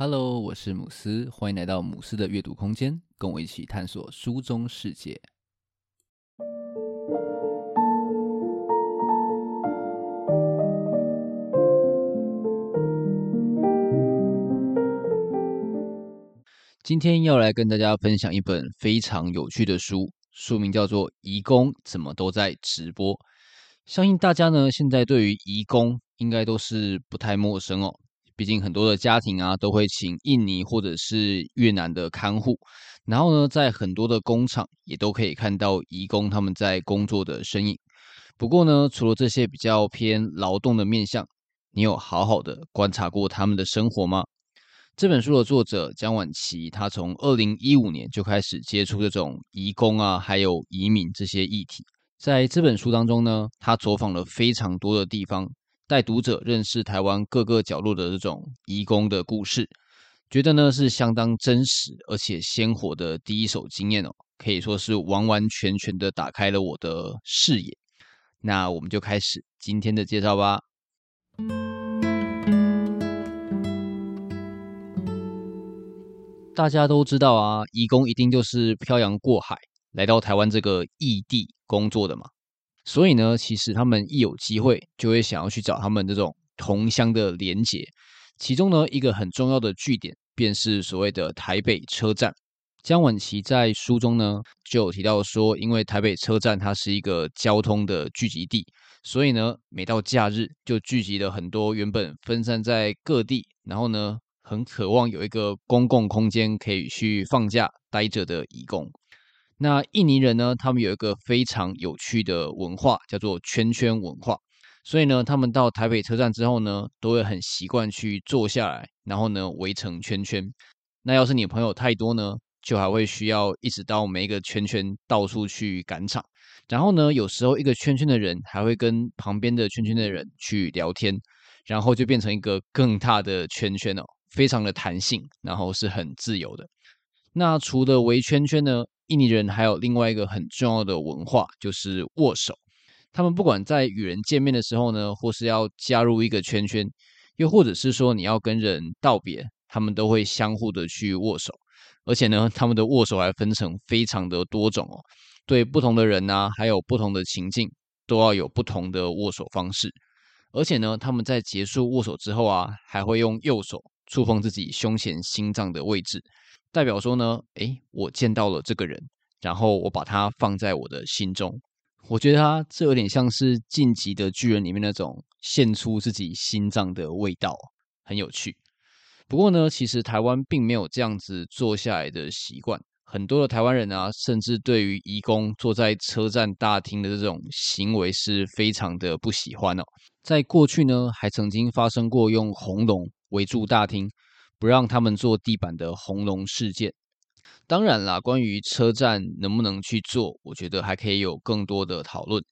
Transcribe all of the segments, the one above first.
Hello，我是姆斯，欢迎来到姆斯的阅读空间，跟我一起探索书中世界。今天要来跟大家分享一本非常有趣的书，书名叫做《移工怎么都在直播》。相信大家呢，现在对于移工应该都是不太陌生哦。毕竟很多的家庭啊，都会请印尼或者是越南的看护，然后呢，在很多的工厂也都可以看到移工他们在工作的身影。不过呢，除了这些比较偏劳动的面向，你有好好的观察过他们的生活吗？这本书的作者江婉琪，他从二零一五年就开始接触这种移工啊，还有移民这些议题。在这本书当中呢，他走访了非常多的地方。带读者认识台湾各个角落的这种移工的故事，觉得呢是相当真实而且鲜活的第一手经验哦，可以说是完完全全的打开了我的视野。那我们就开始今天的介绍吧。大家都知道啊，移工一定就是漂洋过海来到台湾这个异地工作的嘛。所以呢，其实他们一有机会，就会想要去找他们这种同乡的连结。其中呢，一个很重要的据点，便是所谓的台北车站。江婉琪在书中呢，就有提到说，因为台北车站它是一个交通的聚集地，所以呢，每到假日就聚集了很多原本分散在各地，然后呢，很渴望有一个公共空间可以去放假待着的义工。那印尼人呢，他们有一个非常有趣的文化，叫做圈圈文化。所以呢，他们到台北车站之后呢，都会很习惯去坐下来，然后呢围成圈圈。那要是你朋友太多呢，就还会需要一直到每一个圈圈到处去赶场。然后呢，有时候一个圈圈的人还会跟旁边的圈圈的人去聊天，然后就变成一个更大的圈圈哦，非常的弹性，然后是很自由的。那除了围圈圈呢，印尼人还有另外一个很重要的文化，就是握手。他们不管在与人见面的时候呢，或是要加入一个圈圈，又或者是说你要跟人道别，他们都会相互的去握手。而且呢，他们的握手还分成非常的多种哦。对不同的人呐、还有不同的情境，都要有不同的握手方式。而且呢，他们在结束握手之后啊，还会用右手触碰自己胸前心脏的位置。代表说呢，诶，我见到了这个人，然后我把他放在我的心中。我觉得他这有点像是《晋级的巨人》里面那种献出自己心脏的味道，很有趣。不过呢，其实台湾并没有这样子坐下来的习惯。很多的台湾人啊，甚至对于移工坐在车站大厅的这种行为是非常的不喜欢哦。在过去呢，还曾经发生过用红龙围住大厅。不让他们坐地板的红龙事件。当然啦，关于车站能不能去坐，我觉得还可以有更多的讨论。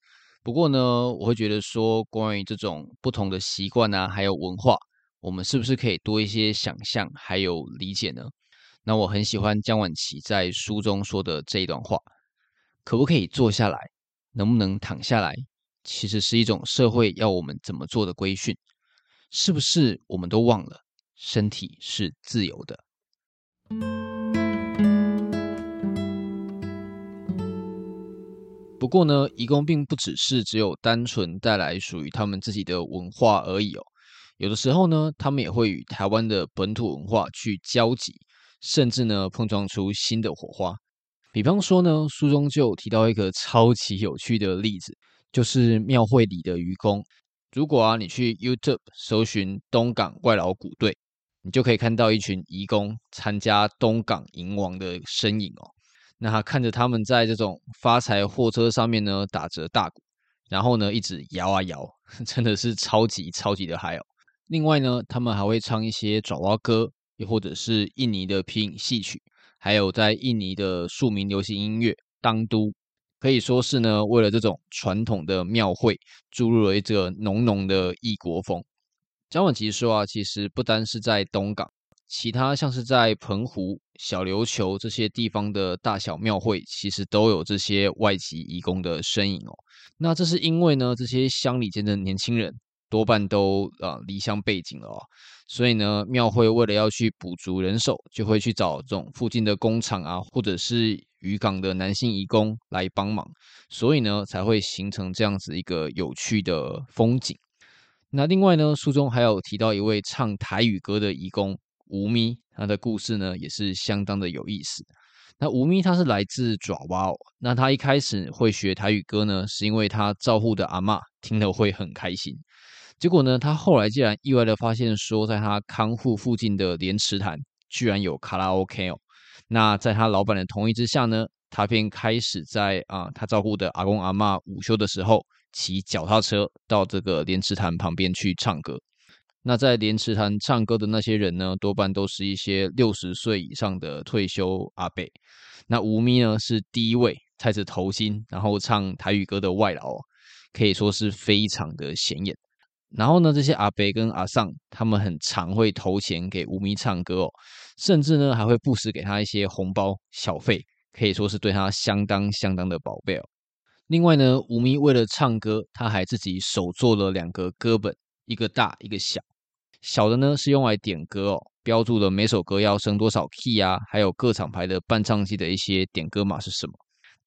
不过呢，我会觉得说，关于这种不同的习惯啊，还有文化，我们是不是可以多一些想象还有理解呢？那我很喜欢江婉琪在书中说的这一段话：可不可以坐下来？能不能躺下来？其实是一种社会要我们怎么做的规训。是不是我们都忘了？身体是自由的。不过呢，移工并不只是只有单纯带来属于他们自己的文化而已哦。有的时候呢，他们也会与台湾的本土文化去交集，甚至呢，碰撞出新的火花。比方说呢，书中就提到一个超级有趣的例子，就是庙会里的移工。如果啊，你去 YouTube 搜寻东港怪佬鼓队。你就可以看到一群移工参加东港迎王的身影哦。那看着他们在这种发财货车上面呢，打着大鼓，然后呢一直摇啊摇，真的是超级超级的嗨哦。另外呢，他们还会唱一些爪哇歌，又或者是印尼的皮影戏曲，还有在印尼的庶民流行音乐当都，可以说是呢为了这种传统的庙会注入了一个浓浓的异国风。张婉琪说啊，其实不单是在东港，其他像是在澎湖、小琉球这些地方的大小庙会，其实都有这些外籍义工的身影哦。那这是因为呢，这些乡里间的年轻人多半都啊离乡背井了哦。所以呢，庙会为了要去补足人手，就会去找这种附近的工厂啊，或者是渔港的男性移工来帮忙，所以呢，才会形成这样子一个有趣的风景。那另外呢，书中还有提到一位唱台语歌的移工吴咪，他的故事呢也是相当的有意思。那吴咪他是来自爪哇哦，那他一开始会学台语歌呢，是因为他照顾的阿嬷听了会很开心。结果呢，他后来竟然意外的发现说，在他看护附近的莲池潭居然有卡拉 OK 哦。那在他老板的同意之下呢，他便开始在啊他照顾的阿公阿嬷午休的时候，骑脚踏车到这个莲池潭旁边去唱歌。那在莲池潭唱歌的那些人呢，多半都是一些六十岁以上的退休阿伯。那吴咪呢，是第一位戴着头巾然后唱台语歌的外劳，可以说是非常的显眼。然后呢，这些阿伯跟阿桑，他们很常会投钱给吴咪唱歌哦，甚至呢还会不时给他一些红包小费，可以说是对他相当相当的宝贝哦。另外呢，吴咪为了唱歌，他还自己手做了两个歌本，一个大一个小。小的呢是用来点歌哦，标注了每首歌要升多少 key 啊，还有各厂牌的伴唱机的一些点歌码是什么。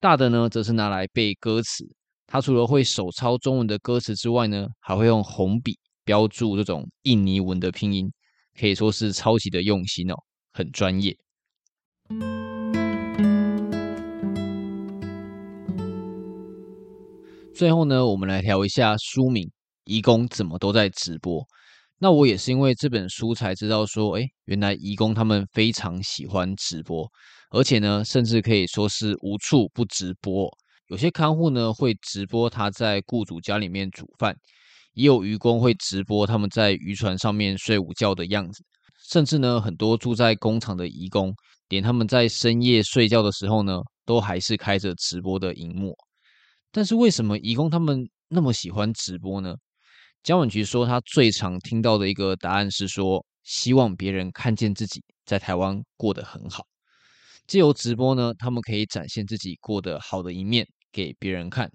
大的呢则是拿来背歌词。他除了会手抄中文的歌词之外呢，还会用红笔标注这种印尼文的拼音，可以说是超级的用心哦，很专业。最后呢，我们来聊一下书名《移工怎么都在直播》。那我也是因为这本书才知道说，哎，原来移工他们非常喜欢直播，而且呢，甚至可以说是无处不直播。有些看护呢会直播他在雇主家里面煮饭，也有渔工会直播他们在渔船上面睡午觉的样子，甚至呢很多住在工厂的移工，连他们在深夜睡觉的时候呢，都还是开着直播的荧幕。但是为什么移工他们那么喜欢直播呢？江婉菊说，他最常听到的一个答案是说，希望别人看见自己在台湾过得很好，借由直播呢，他们可以展现自己过得好的一面。给别人看，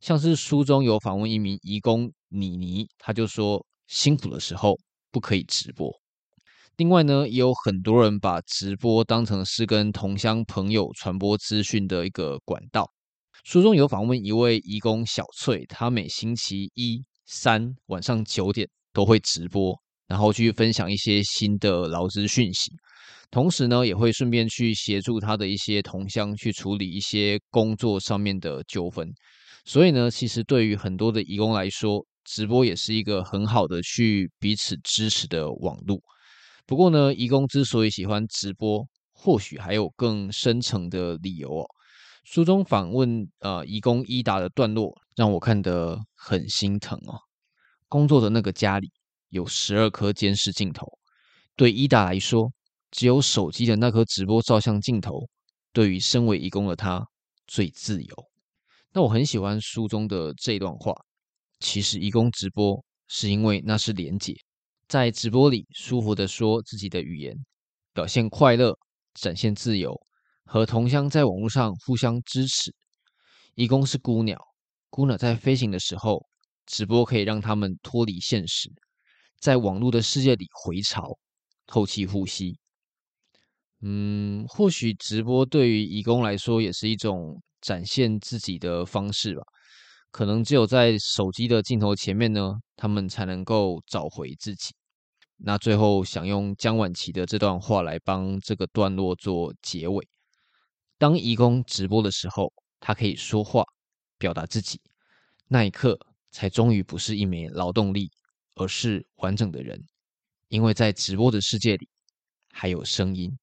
像是书中有访问一名移工妮妮，他就说辛苦的时候不可以直播。另外呢，也有很多人把直播当成是跟同乡朋友传播资讯的一个管道。书中有访问一位移工小翠，她每星期一、三晚上九点都会直播，然后去分享一些新的劳资讯息。同时呢，也会顺便去协助他的一些同乡去处理一些工作上面的纠纷。所以呢，其实对于很多的义工来说，直播也是一个很好的去彼此支持的网路。不过呢，义工之所以喜欢直播，或许还有更深层的理由哦。书中访问呃义工伊达的段落，让我看得很心疼哦。工作的那个家里有十二颗监视镜头，对伊达来说。只有手机的那颗直播照相镜头，对于身为义工的他最自由。那我很喜欢书中的这段话。其实义工直播是因为那是连结，在直播里舒服的说自己的语言，表现快乐，展现自由，和同乡在网络上互相支持。义工是孤鸟，孤鸟在飞行的时候，直播可以让他们脱离现实，在网络的世界里回巢，透气呼吸。嗯，或许直播对于义工来说也是一种展现自己的方式吧。可能只有在手机的镜头前面呢，他们才能够找回自己。那最后想用江晚琪的这段话来帮这个段落做结尾：当义工直播的时候，他可以说话，表达自己，那一刻才终于不是一枚劳动力，而是完整的人。因为在直播的世界里，还有声音。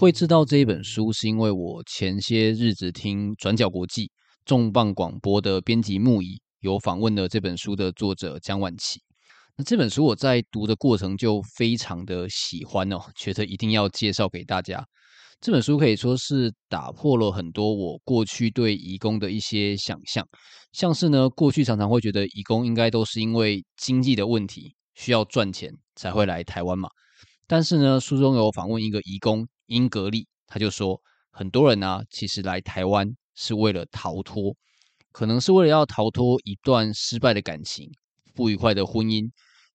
会知道这一本书，是因为我前些日子听转角国际重磅广播的编辑木仪有访问了这本书的作者江晚琪。那这本书我在读的过程就非常的喜欢哦，觉得一定要介绍给大家。这本书可以说是打破了很多我过去对移工的一些想象，像是呢，过去常常会觉得移工应该都是因为经济的问题需要赚钱才会来台湾嘛。但是呢，书中有访问一个移工英格利，他就说，很多人呢、啊，其实来台湾是为了逃脱，可能是为了要逃脱一段失败的感情、不愉快的婚姻，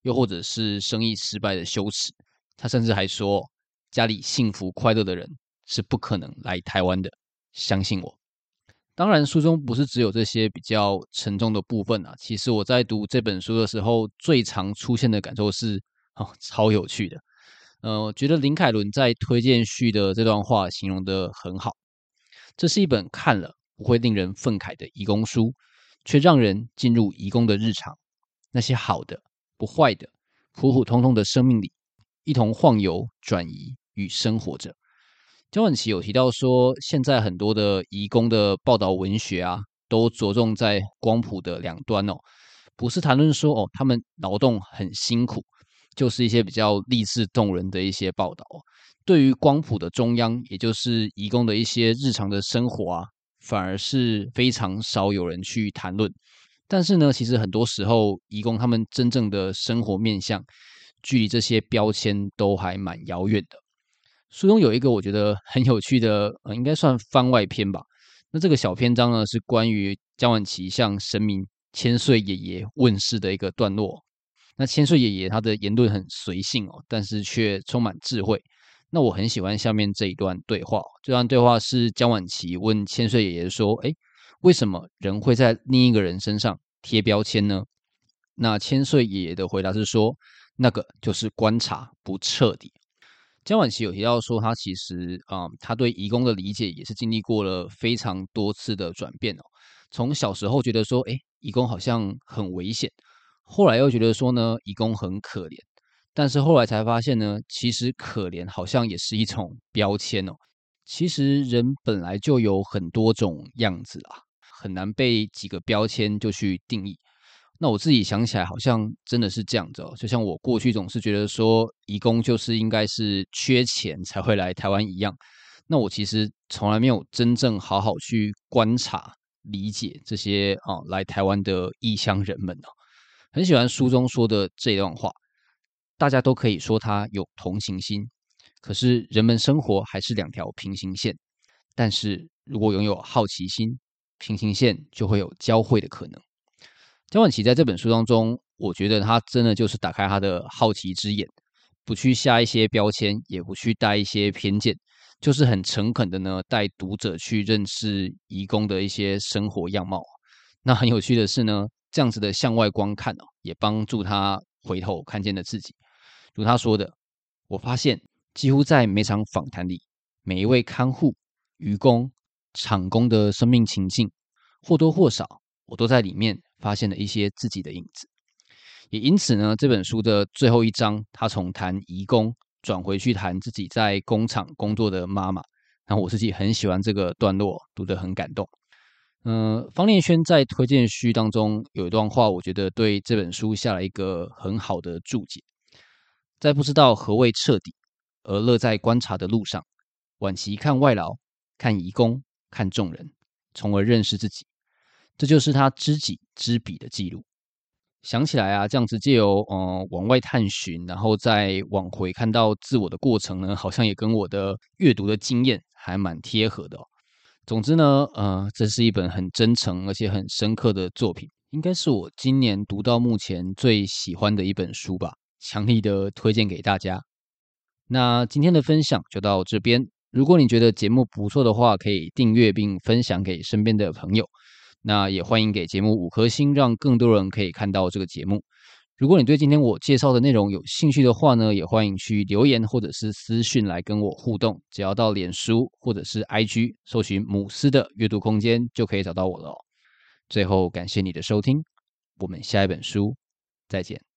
又或者是生意失败的羞耻。他甚至还说，家里幸福快乐的人是不可能来台湾的，相信我。当然，书中不是只有这些比较沉重的部分啊。其实我在读这本书的时候，最常出现的感受是，哦，超有趣的。呃，我觉得林凯伦在推荐序的这段话形容得很好。这是一本看了不会令人愤慨的移工书，却让人进入移工的日常，那些好的、不坏的、普普通通的生命里，一同晃悠、转移与生活着。焦婉琪有提到说，现在很多的移工的报道文学啊，都着重在光谱的两端哦，不是谈论说哦，他们劳动很辛苦。就是一些比较励志动人的一些报道，对于光谱的中央，也就是移工的一些日常的生活啊，反而是非常少有人去谈论。但是呢，其实很多时候，移工他们真正的生活面向，距离这些标签都还蛮遥远的。书中有一个我觉得很有趣的，呃，应该算番外篇吧。那这个小篇章呢，是关于江晚琪向神明千岁爷爷问世的一个段落。那千岁爷爷他的言论很随性哦，但是却充满智慧。那我很喜欢下面这一段对话。这段对话是江晚琪问千岁爷爷说：“哎，为什么人会在另一个人身上贴标签呢？”那千岁爷爷的回答是说：“那个就是观察不彻底。”江晚琪有提到说，他其实啊、嗯，他对移工的理解也是经历过了非常多次的转变哦。从小时候觉得说，哎，移工好像很危险。后来又觉得说呢，移工很可怜，但是后来才发现呢，其实可怜好像也是一种标签哦。其实人本来就有很多种样子啊，很难被几个标签就去定义。那我自己想起来，好像真的是这样子哦。就像我过去总是觉得说，移工就是应该是缺钱才会来台湾一样。那我其实从来没有真正好好去观察、理解这些啊来台湾的异乡人们哦。很喜欢书中说的这段话，大家都可以说他有同情心，可是人们生活还是两条平行线。但是如果拥有好奇心，平行线就会有交汇的可能。江婉琪在这本书当中，我觉得他真的就是打开他的好奇之眼，不去下一些标签，也不去带一些偏见，就是很诚恳的呢，带读者去认识移工的一些生活样貌。那很有趣的是呢。这样子的向外观看哦，也帮助他回头看见了自己。如他说的，我发现几乎在每场访谈里，每一位看护、愚工、厂工的生命情境，或多或少，我都在里面发现了一些自己的影子。也因此呢，这本书的最后一章，他从谈移工转回去谈自己在工厂工作的妈妈。然后我自己很喜欢这个段落，读得很感动。嗯、方念轩在推荐序当中有一段话，我觉得对这本书下了一个很好的注解。在不知道何谓彻底，而乐在观察的路上，晚期看外劳，看移工，看众人，从而认识自己。这就是他知己知彼的记录。想起来啊，这样子借由、呃、往外探寻，然后再往回看到自我的过程呢，好像也跟我的阅读的经验还蛮贴合的。总之呢，呃，这是一本很真诚而且很深刻的作品，应该是我今年读到目前最喜欢的一本书吧，强力的推荐给大家。那今天的分享就到这边，如果你觉得节目不错的话，可以订阅并分享给身边的朋友。那也欢迎给节目五颗星，让更多人可以看到这个节目。如果你对今天我介绍的内容有兴趣的话呢，也欢迎去留言或者是私讯来跟我互动。只要到脸书或者是 IG 搜寻“母斯的阅读空间”，就可以找到我了。最后，感谢你的收听，我们下一本书再见。